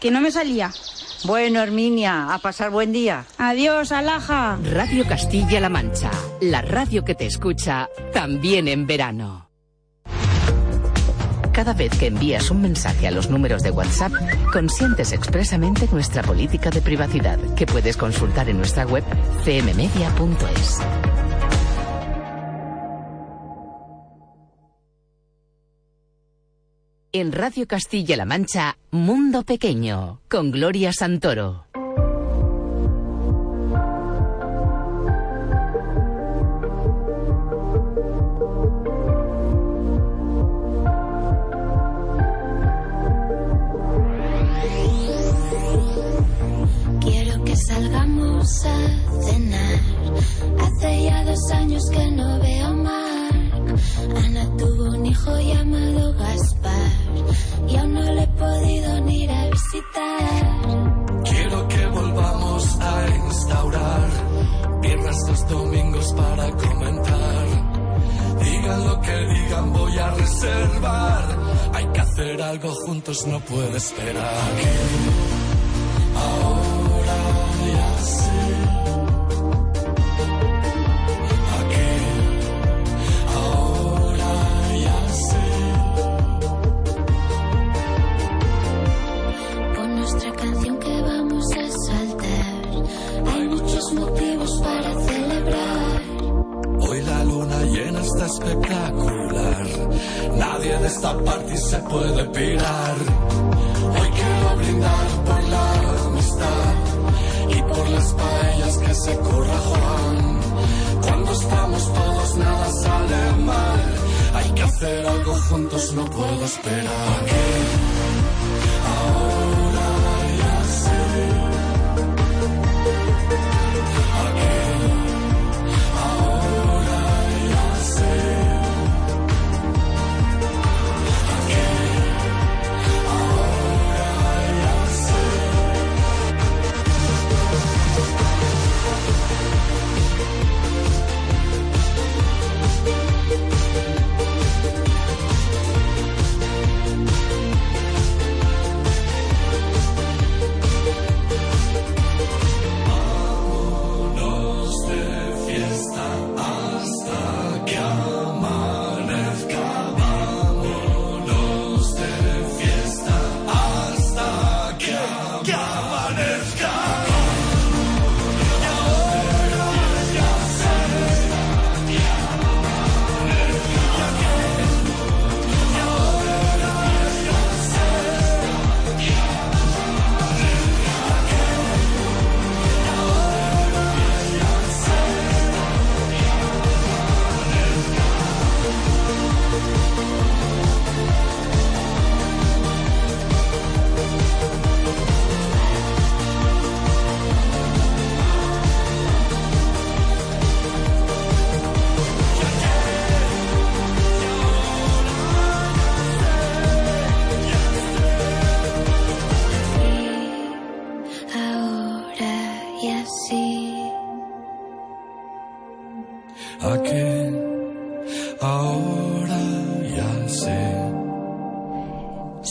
Que no me salía. Bueno, Herminia, a pasar buen día. Adiós, Alaja. Radio Castilla-La Mancha, la radio que te escucha también en verano. Cada vez que envías un mensaje a los números de WhatsApp, consientes expresamente nuestra política de privacidad, que puedes consultar en nuestra web cmmedia.es. En Radio Castilla-La Mancha, Mundo Pequeño, con Gloria Santoro. Quiero que salgamos a cenar. Hace ya dos años que no veo a. Ana tuvo un hijo llamado Gaspar. Y aún no le he podido ni ir a visitar. Quiero que volvamos a instaurar viernes los domingos para comentar. Digan lo que digan, voy a reservar. Hay que hacer algo juntos, no puedo esperar. Ahora ya sé. Espectacular. Nadie de esta party se puede pirar. Hoy quiero brindar por la amistad y por las paellas que se curra Juan. Cuando estamos todos nada sale mal. Hay que hacer algo juntos, no puedo esperar. Ahora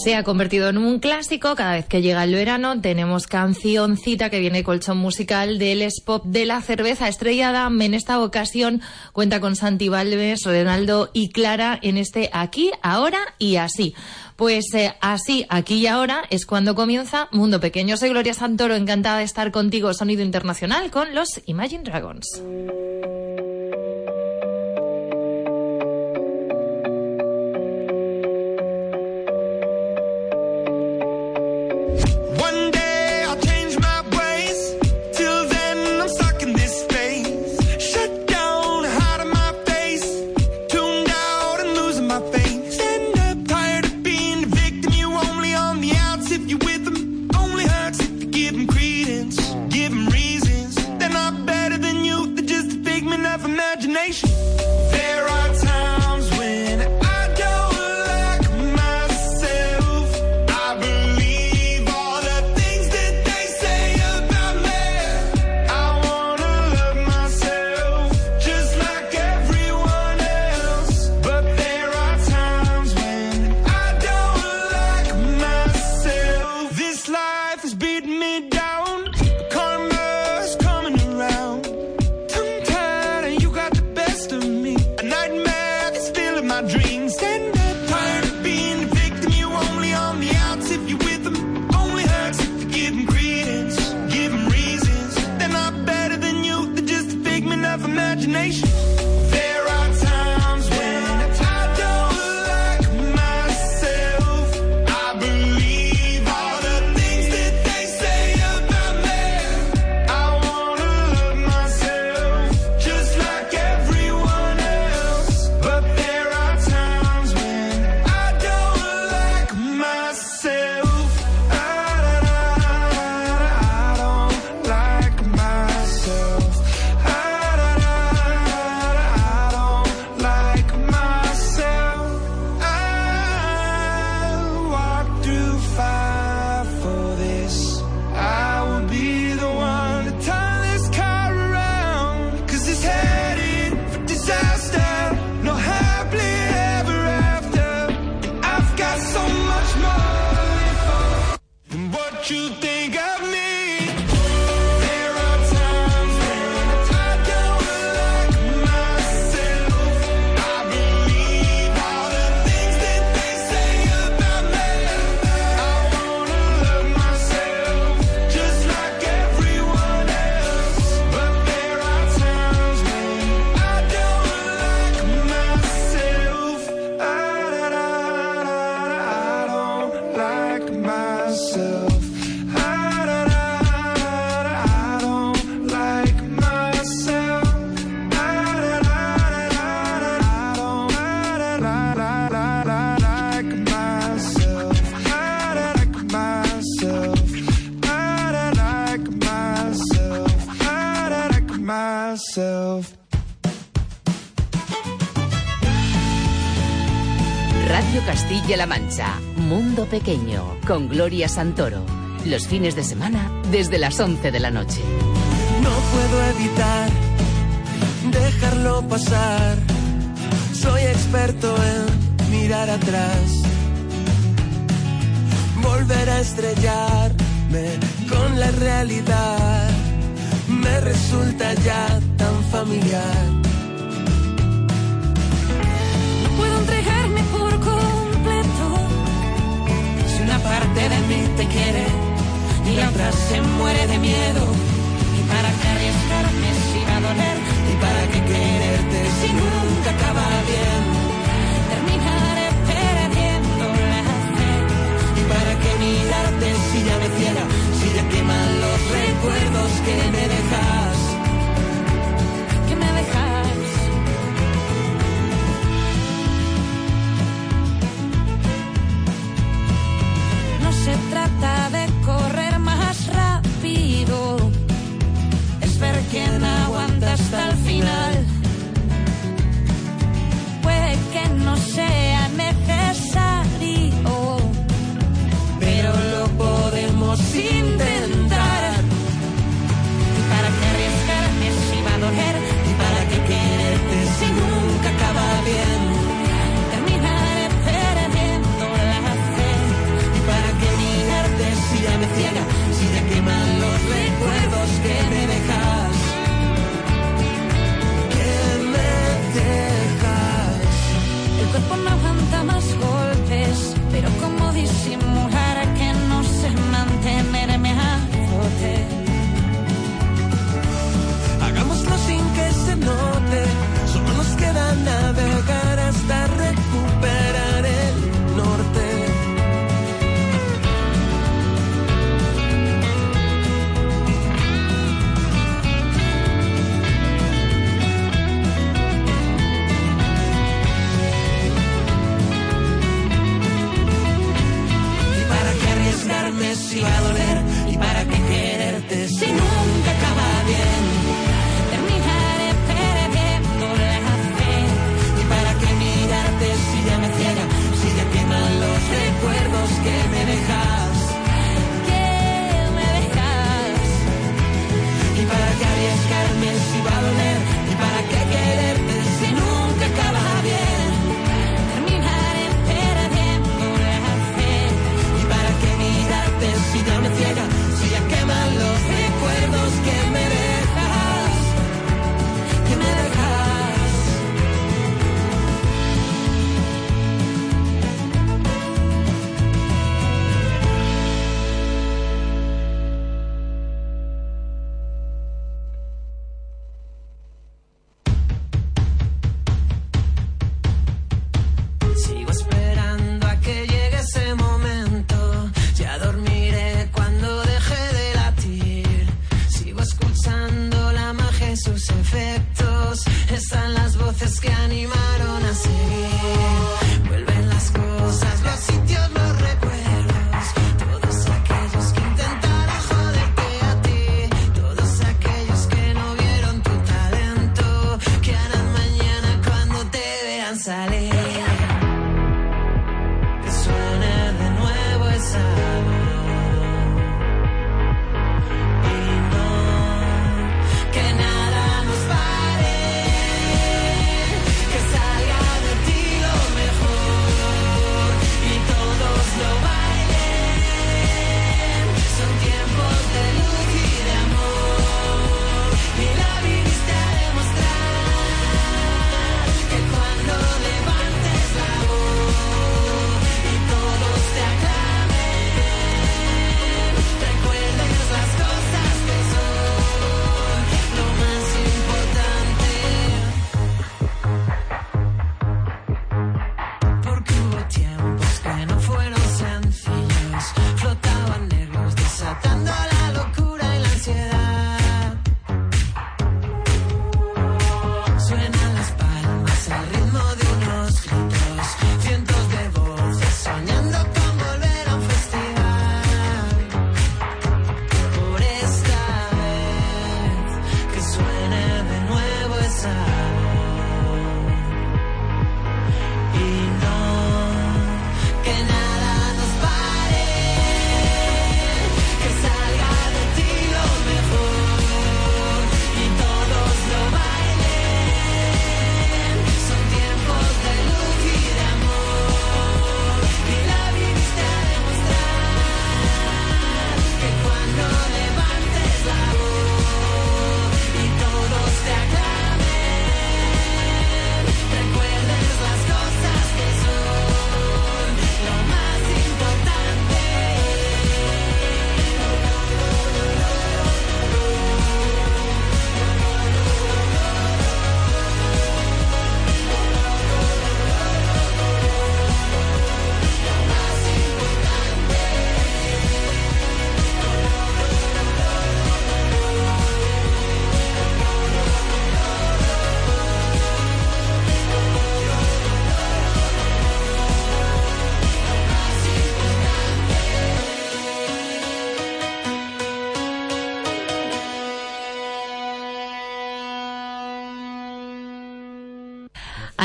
Se ha convertido en un clásico. Cada vez que llega el verano tenemos cancioncita que viene colchón musical del Spop de la cerveza estrellada. En esta ocasión cuenta con Santi Valves, Renaldo y Clara en este aquí, ahora y así. Pues eh, así, aquí y ahora es cuando comienza Mundo Pequeño. Soy Gloria Santoro, encantada de estar contigo, Sonido Internacional, con los Imagine Dragons. Castilla-La Mancha, Mundo Pequeño, con Gloria Santoro. Los fines de semana desde las 11 de la noche. No puedo evitar dejarlo pasar. Soy experto en mirar atrás. Volver a estrellarme con la realidad me resulta ya tan familiar. parte de mí te quiere y la otra se muere de miedo. ¿Y para qué arriesgarme si va a doler? ¿Y para qué quererte si nunca acaba bien? Terminaré perdiendo la fe. ¿Y para qué mirarte si ya me ciega? Si ya queman los recuerdos que me dejas. se trata de correr más rápido, es ver quién aguanta hasta el final. Puede que no sea.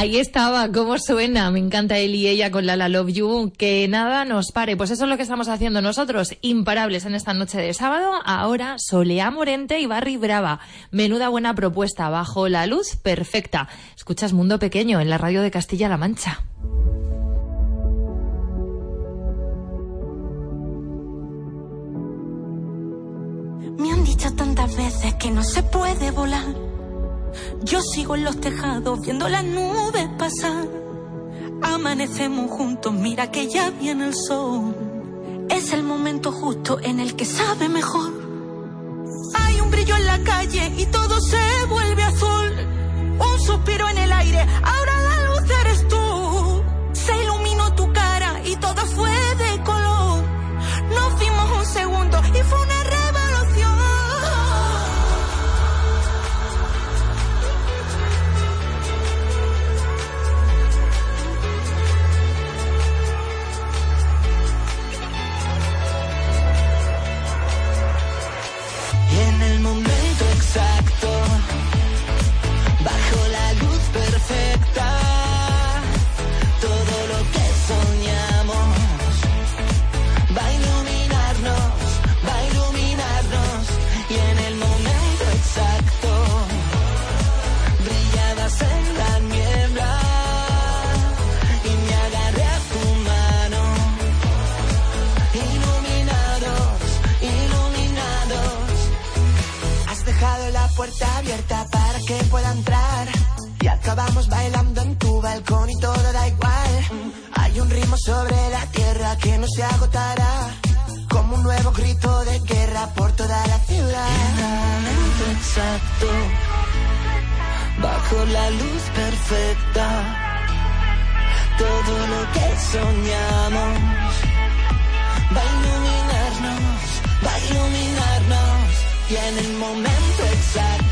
Ahí estaba, cómo suena, me encanta él y ella con la La Love You, que nada nos pare, pues eso es lo que estamos haciendo nosotros, imparables en esta noche de sábado, ahora Solea Morente y Barry Brava, menuda buena propuesta, bajo la luz perfecta, escuchas Mundo Pequeño en la radio de Castilla-La Mancha. Yo sigo en los tejados viendo las nubes pasar. Amanecemos juntos, mira que ya viene el sol. Es el momento justo en el que sabe mejor. Hay un brillo en la calle y todo se vuelve azul. Un suspiro en el aire, ahora que pueda entrar. Y acabamos bailando en tu balcón y todo da igual. Hay un ritmo sobre la tierra que no se agotará. Como un nuevo grito de guerra por toda la ciudad. El momento exacto, bajo la luz perfecta. Todo lo que soñamos va a iluminarnos, va a iluminarnos y en el momento exacto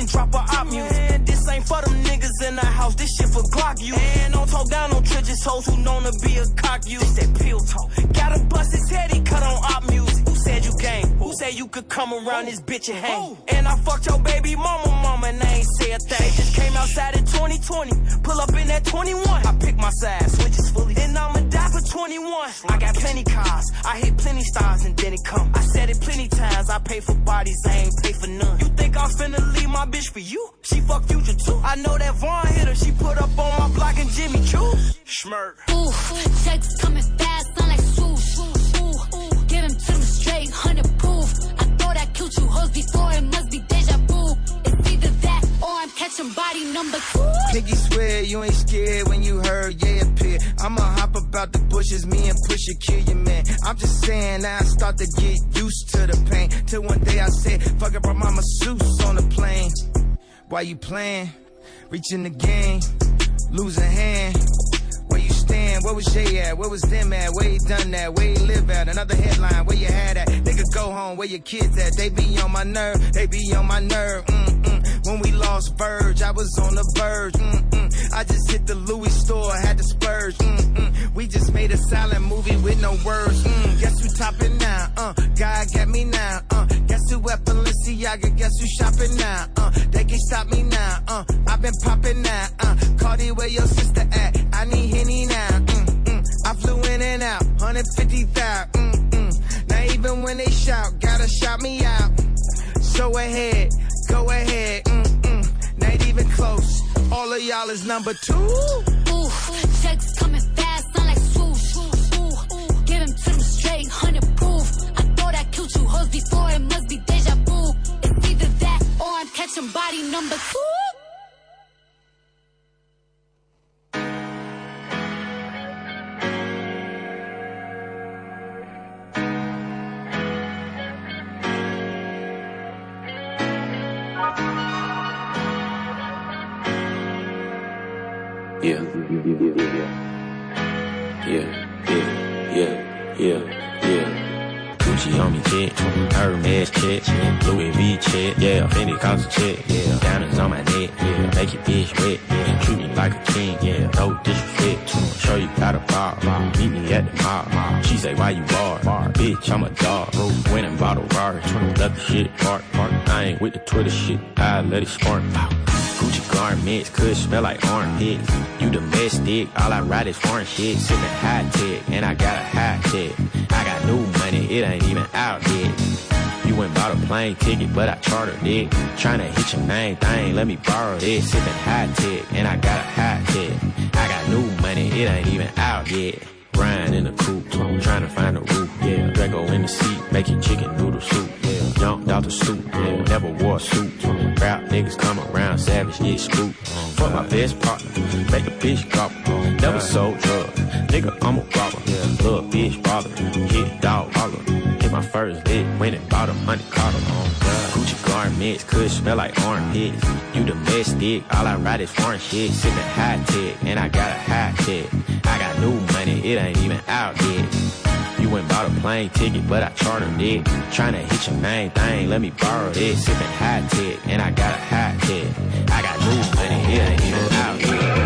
and drop a op music. And this ain't for them niggas in the house, this shit for Glock you. And don't talk down on Tridges hoes who known to be a cock you. This that pill talk. Got a bust his head, he cut on op music. Who said you gang? Who said you could come around this bitch and hang? And I fucked your baby mama, mama, and I ain't say a thing. They just came outside in 2020, pull up in that 21. I pick my side, switches fully. Then I'm a for 21. I got plenty cars. I hit plenty stars and then it come. I said it plenty times. I pay for bodies, I ain't pay for none. You think I'm finna leave my bitch for you? She fuck future too. I know that Vaughn hit her. She put up on my block and Jimmy Choo. Schmirk. Ooh, checks coming fast, sound like swoosh. Ooh, give him to them straight, hundred proof. I thought I killed you hoes before, it must or I'm catching body number two. Piggy swear you ain't scared when you heard yeah appear. I'ma hop about the bushes, me and Pusha kill your man. I'm just saying I start to get used to the pain. Till one day I said, fuck it, brought my masseuse on the plane. Why you playing? Reaching the game, losing hand. Where? Where was Jay at? Where was them at? Where you done that? Where you live at? Another headline, where you had at? Nigga, go home, where your kids at? They be on my nerve, they be on my nerve. Mm-mm. When we lost Verge, I was on the verge. Mm-mm. I just hit the Louis store, had to splurge. Mm-mm. We just made a silent movie with no words. Mm. Guess who topping now? Uh, God got me now. Uh, who at Balenciaga? Guess who shopping now? Uh, they can stop me now. Uh, I've been popping now. Uh, Cardi, where your sister at? I need Henny now. Mm-mm. I flew in and out, 150,000. Mm-mm. Now even when they shout, gotta shout me out. So ahead, go ahead. Mm-mm. Not even close. All of y'all is number two. Ooh, checks coming fast, sound like swoosh. Ooh, give him to them straight, hundred proof. I thought I killed you hoes before, number two. With the Twitter shit, I let it spark, Gucci garments could smell like armpits. You the best domestic, all I ride is foreign shit. Sipping high tech, and I got a high tech. I got new money, it ain't even out yet. You went bought a plane ticket, but I chartered it. Tryna hit your main thing, let me borrow this. Sipping high tech, and I got a high tech. I got new money, it ain't even out yet. Brian in the coupe, trying to find a roof, yeah. Draco in the seat, making chicken noodle soup. Jumped out the stoop, yeah. Never wore a suit. Rap niggas come around, savage, get screwed. Fuck my best partner, make a bitch drop. Never sold drugs, nigga, I'm a robber. Little bitch bother, hit dog holler. Hit my first lick, went and bought a money collar. Gucci garments could smell like armpits. You domestic, all I ride is foreign shit. Sipping high tech, and I got a high tech. I got new money, it ain't even out yet. Went bought a plane ticket, but I chartered it. Tryna hit your main thing, let me borrow this. Sipping high tech, and I got a high tech. I got new money, ain't even out yet.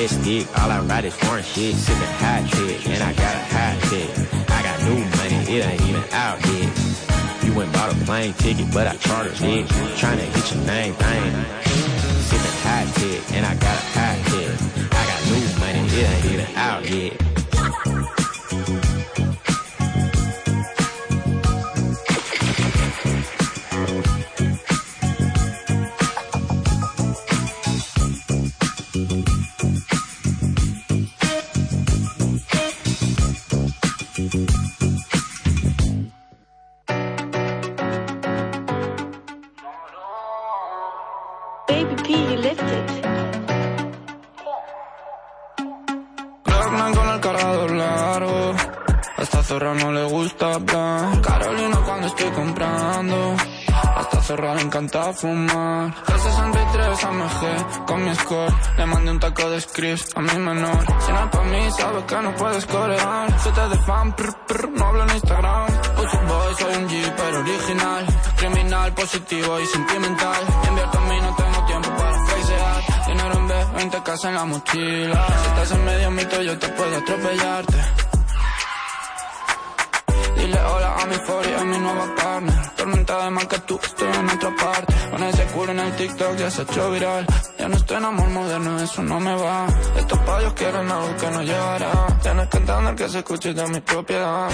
Domestic, all I ride is foreign shit. Sipping hot tech, and I got a hot tech. I got new money, it ain't even out yet. You went bought a plane ticket, but I chartered it. Tryna hit your name thing. Sipping hot tech, and I got a hot tech. I got new money, it ain't even out yet. A esta zorra le encanta fumar. G63 AMG con mi score. Le mandé un taco de scripts a mi menor. Si no es pa' mí, sabes que no puedes corear. Te de fan, prr, prr, no hablo en Instagram. Pussy boy, soy un G, pero original. Criminal, positivo y sentimental. Invierto en mí, no tengo tiempo para flexear. Dinero en B, 20 casas en la mochila. Si estás en medio mito, yo te puedo atropellarte. Dile hola a mi fori, a mi nueva carne. Tormenta de mal que tú, estoy en otra parte. Con ese culo en el TikTok ya se ha viral. Ya no estoy en amor moderno, eso no me va. Estos payos quieren algo que no llevará. Ya no es cantando el que se escuche de mi propiedad.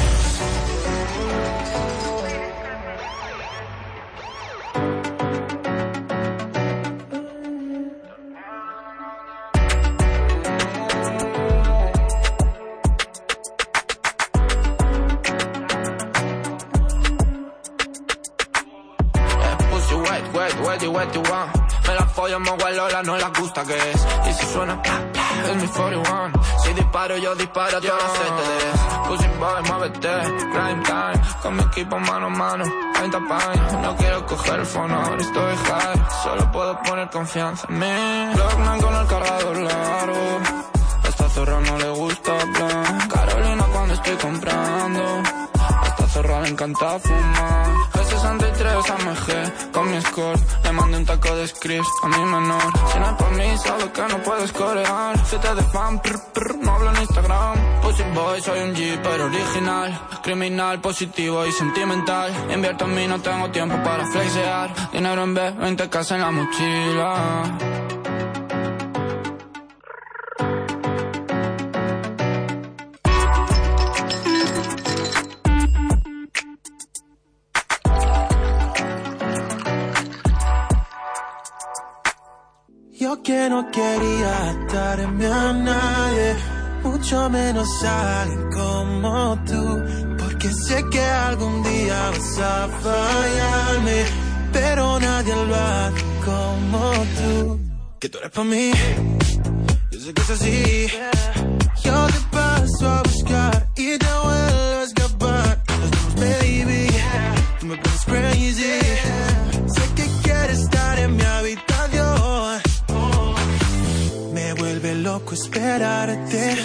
Me la follo, me Lola, no la gusta que es. Y si suena, es mi 41. Si disparo, yo disparo, tú no sé te des. Pussy boy, muévete, crime time. Con mi equipo mano a mano, 30 paños. No quiero coger el phone, ahora estoy high. Solo puedo poner confianza en mí. Lockman con el cargador largo. Esta zorra no le gusta hablar. Carolina cuando estoy comprando. Esta zorra le encanta fumar. G63 AMG con mi score. Le mandé un taco de scripts a mi menor. Si no es por mí, sabes que no puedes corear. Te de fan, prr, prr, no hablo en Instagram. Pussy boy, soy un G, pero original. Criminal, positivo y sentimental. Invierto en mí, no tengo tiempo para flexear. Dinero en B, 20 casas en la mochila. No quería atarme a nadie, mucho menos a alguien como tú, porque sé que algún día vas a fallarme, pero nadie lo hace como tú. Que tú eres para mí, yo sé que es así. Yo te paso a buscar y te vuelvo a escapar. Nos vemos, baby, tú me pones crazy. Esperarte.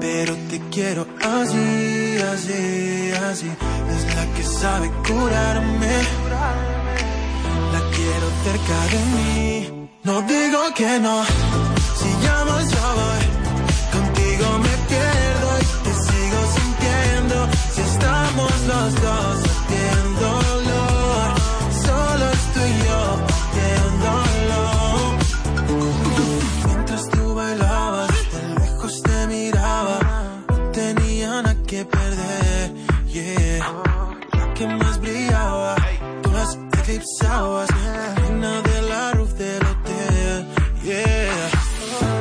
Pero te quiero así, así, así. Es la que sabe curarme. La quiero cerca de mí. No digo que no. Si llamas yo voy. Contigo me pierdo y te sigo sintiendo. Si estamos los dos Bailabas, de lejos te miraba. No tenía nada que perder, yeah. La que más brillaba, tú las eclipsabas. Reina de la roof del hotel, yeah.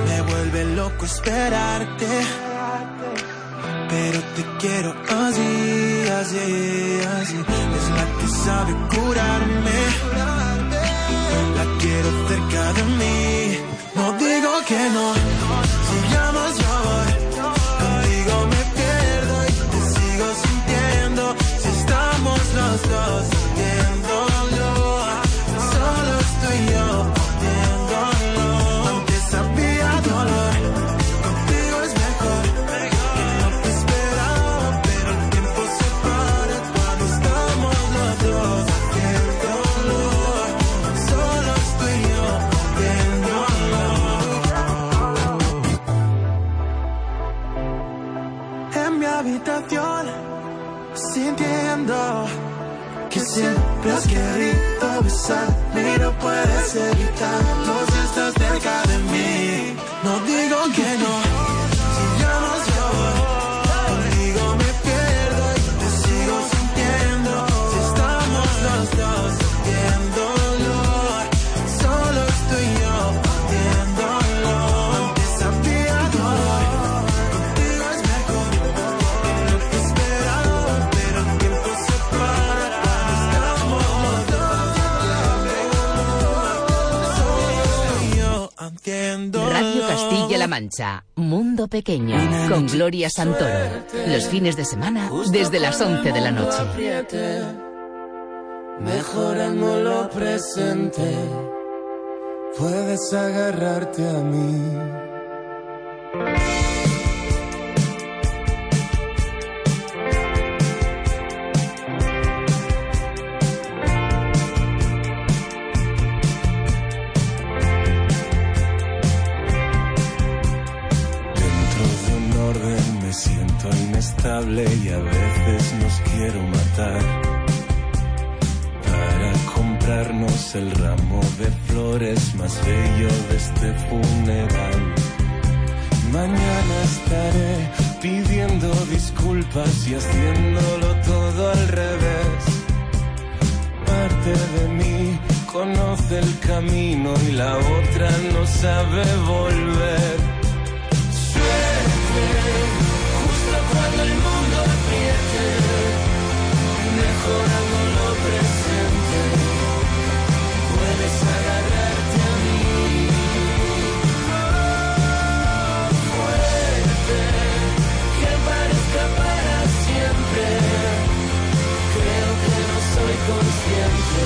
Me vuelve loco esperarte. Pero te quiero así, así, así. Es la que sabe curarme. La quiero cerca de mí. Que no. Si llamas yo voy. Contigo me pierdo y te sigo sintiendo. Si estamos los dos puedes Castilla-La Mancha, Mundo Pequeño, con Gloria Santoro. Los fines de semana desde las 11 de la noche. Lo presente, puedes agarrarte a mí. Inestable y a veces nos quiero matar. Para comprarnos el ramo de flores más bello de este funeral. Mañana estaré pidiendo disculpas y haciéndolo todo al revés. Parte de mí conoce el camino y la otra no sabe volver. Consciente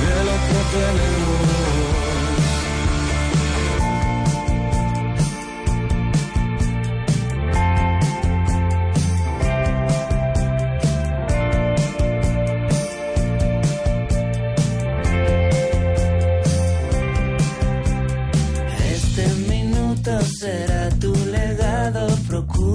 de lo que tenemos.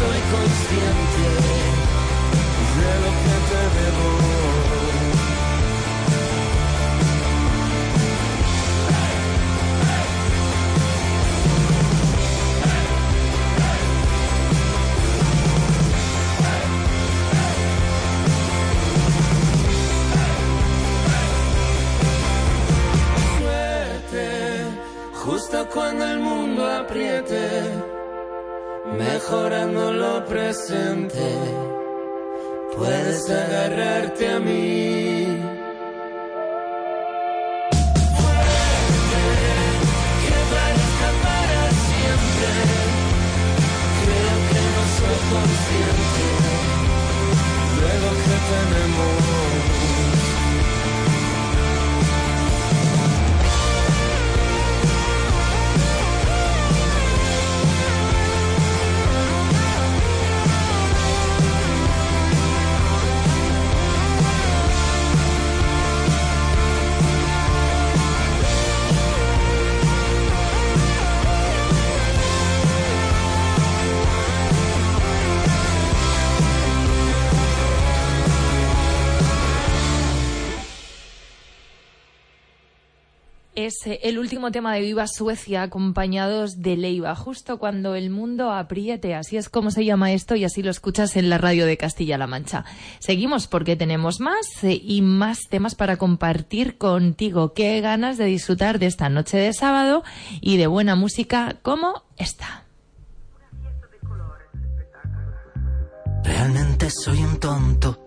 Soy consciente de lo que te debo. Cuando el mundo apriete, mejorando lo presente, puedes agarrarte a mí. Fuerte, que parezca para siempre, creo que no soy consciente lo que tenemos. Eh, el último tema de Viva Suecia, acompañados de Leiva, justo cuando el mundo apriete. Así es como se llama esto y así lo escuchas en la radio de Castilla-La Mancha. Seguimos porque tenemos más eh, y más temas para compartir contigo. Qué ganas de disfrutar de esta noche de sábado y de buena música como esta. Realmente soy un tonto,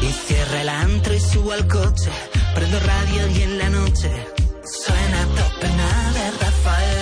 Y cierra el antro y subo al coche, prendo radio y en la noche suena top pena de Rafaela.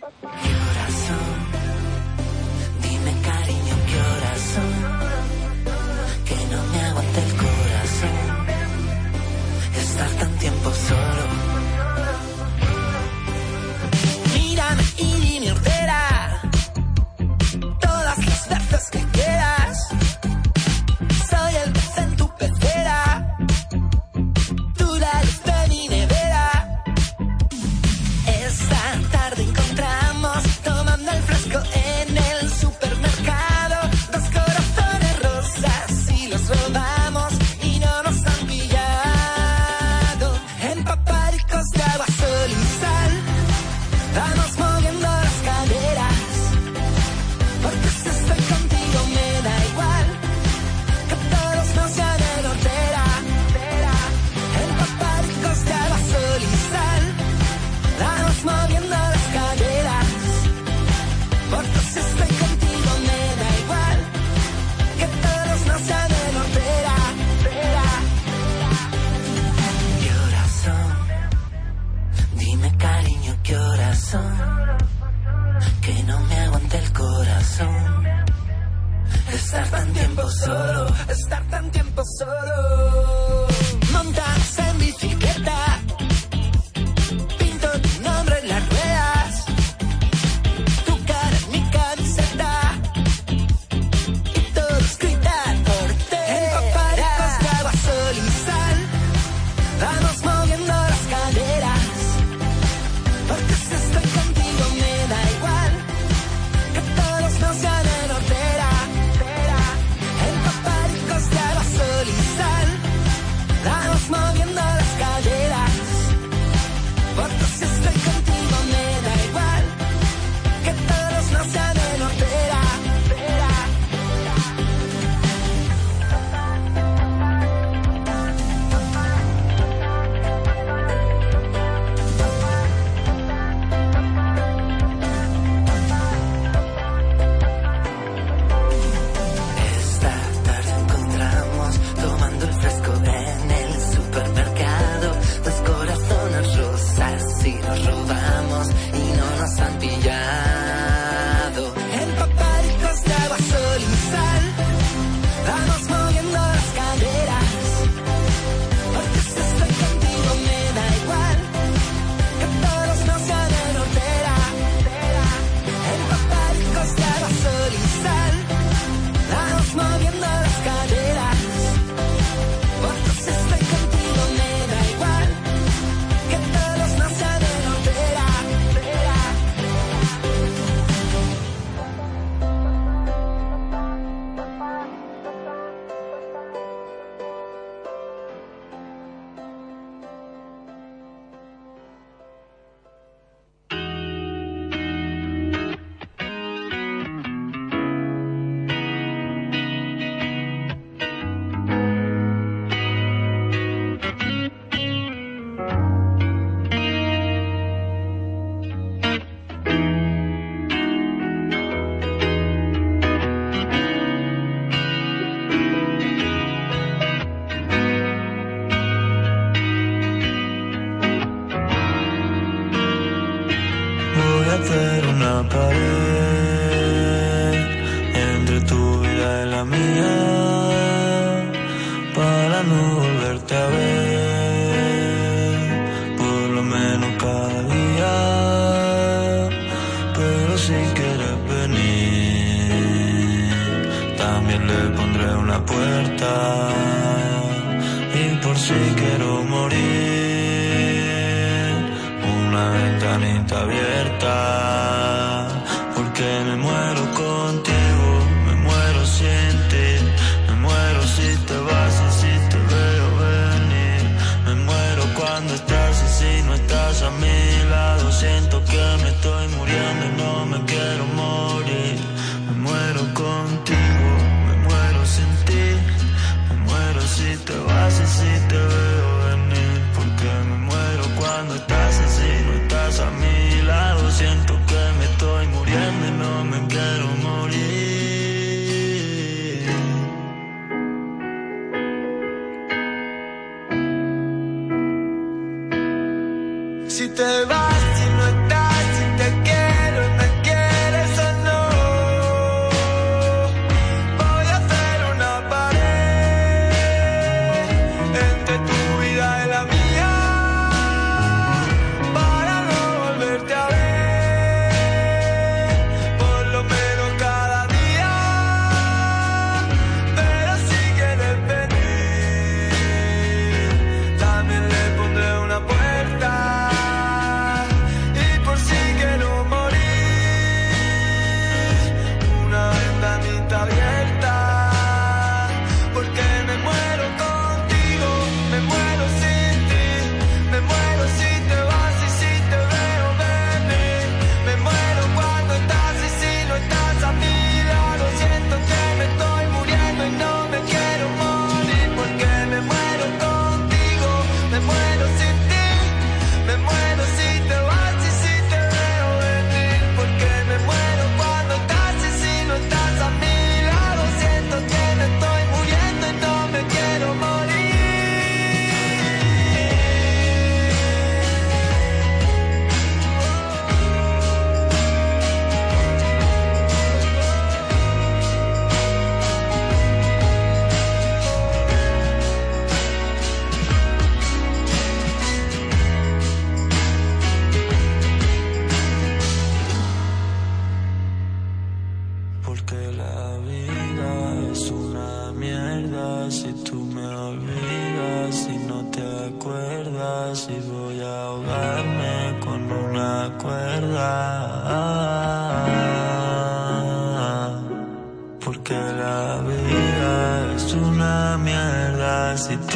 Coração.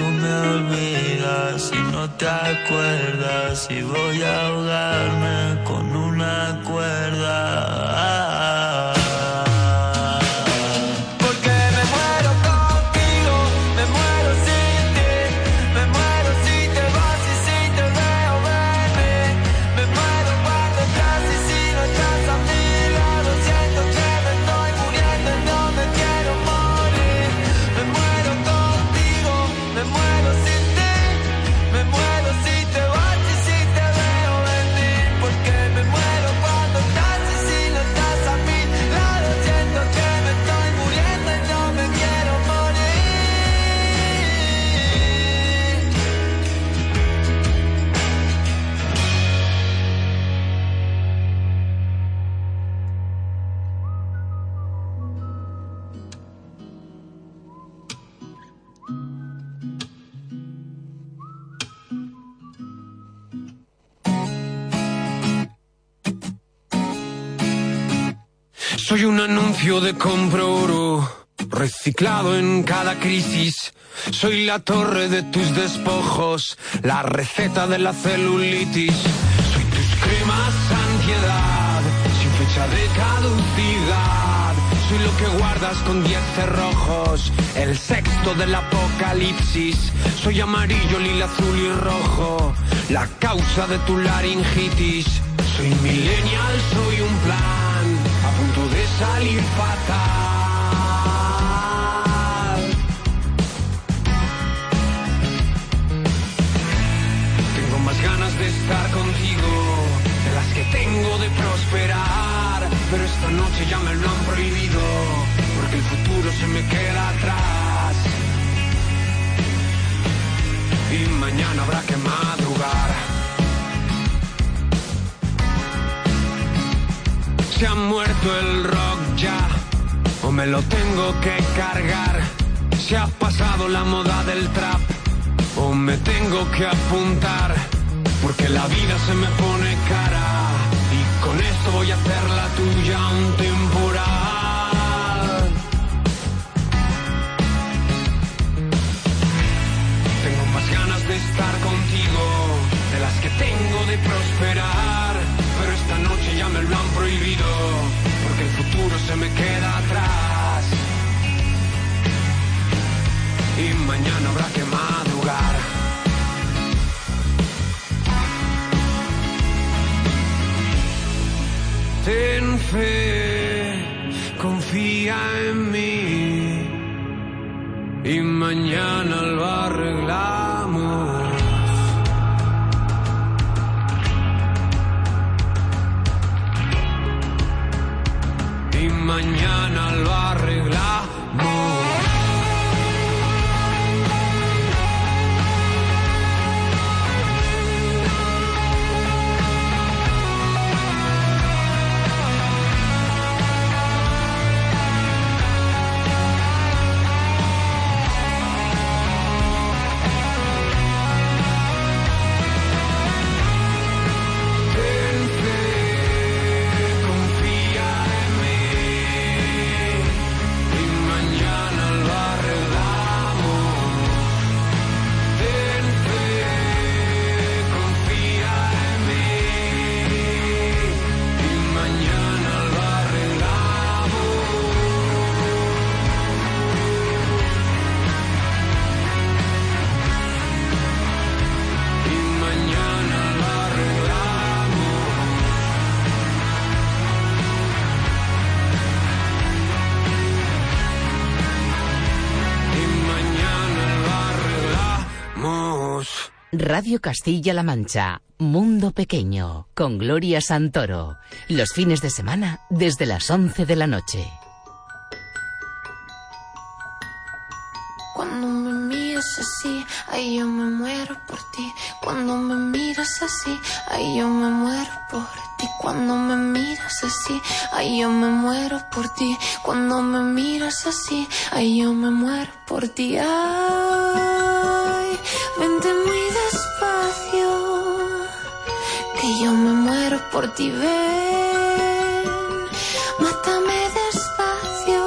tú me olvidas si no te acuerdas si voy a ahogarme con una cuerda. en cada crisis. Soy la torre de tus despojos, la receta de la celulitis. Soy tus cremas ansiedad, sin fecha de caducidad. Soy lo que guardas con diez cerrojos, el sexto del apocalipsis. Soy amarillo, lila, azul y rojo, la causa de tu laringitis. Soy millennial, soy un plan, a punto de salir fatal muerto el rock ya, o me lo tengo que cargar. Se ha pasado la moda del trap, o me tengo que apuntar, porque la vida se me pone cara. Y con esto voy a hacer la tuya un temporal. Tengo más ganas de estar contigo, de las que tengo de prosperar. Ya me lo han prohibido, porque el futuro se me queda atrás. Y mañana habrá que madrugar. Ten fe, confía en mí. Y mañana lo arreglamos. Mañana lo arreglamos. Radio Castilla-La Mancha, Mundo Pequeño, con Gloria Santoro. Los fines de semana desde las 11 de la noche. Cuando me miras así, ay yo me muero por ti. Cuando me miras así, ay yo me muero por ti. Cuando me miras así, ay yo me muero por ti. Cuando me miras así, ay yo me muero por ti. Ay, vente muy despacio, que yo me muero por ti. Ven, mátame despacio,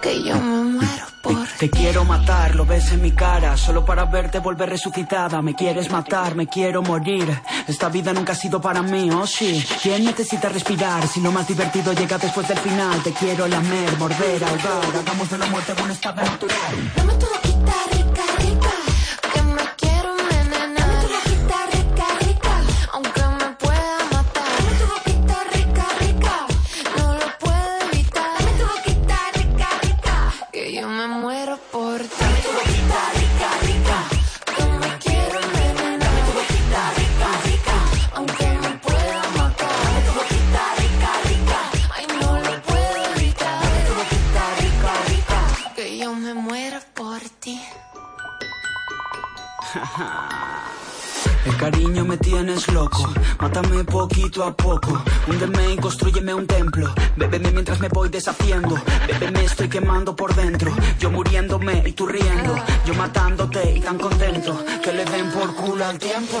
que yo me muero por Te quiero matar, lo ves en mi cara, solo para verte volver resucitada. Me quieres matar, me quiero morir. Esta vida nunca ha sido para mí, oh sí. ¿Quién necesita respirar? Si lo más divertido llega después del final. Te quiero lamer, morder, ahogar. Hagamos de la muerte un estado natural. Dame tu boquita rica, rica, mátame poquito a poco, húndeme y construyeme un templo, bébeme mientras me voy deshaciendo, bébeme estoy quemando por dentro, yo muriéndome y tú riendo, yo matándote y tan contento, que le den por culo al tiempo.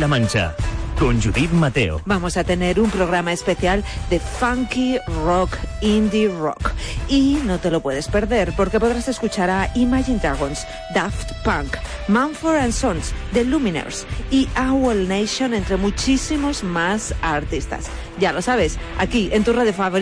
La Mancha con Judith Mateo. Vamos a tener un programa especial de funky rock, indie rock. Y no te lo puedes perder porque podrás escuchar a Imagine Dragons, Daft Punk, Manford and Sons, The Luminers y Owl Nation, entre muchísimos más artistas. Ya lo sabes, aquí en tu radio favorita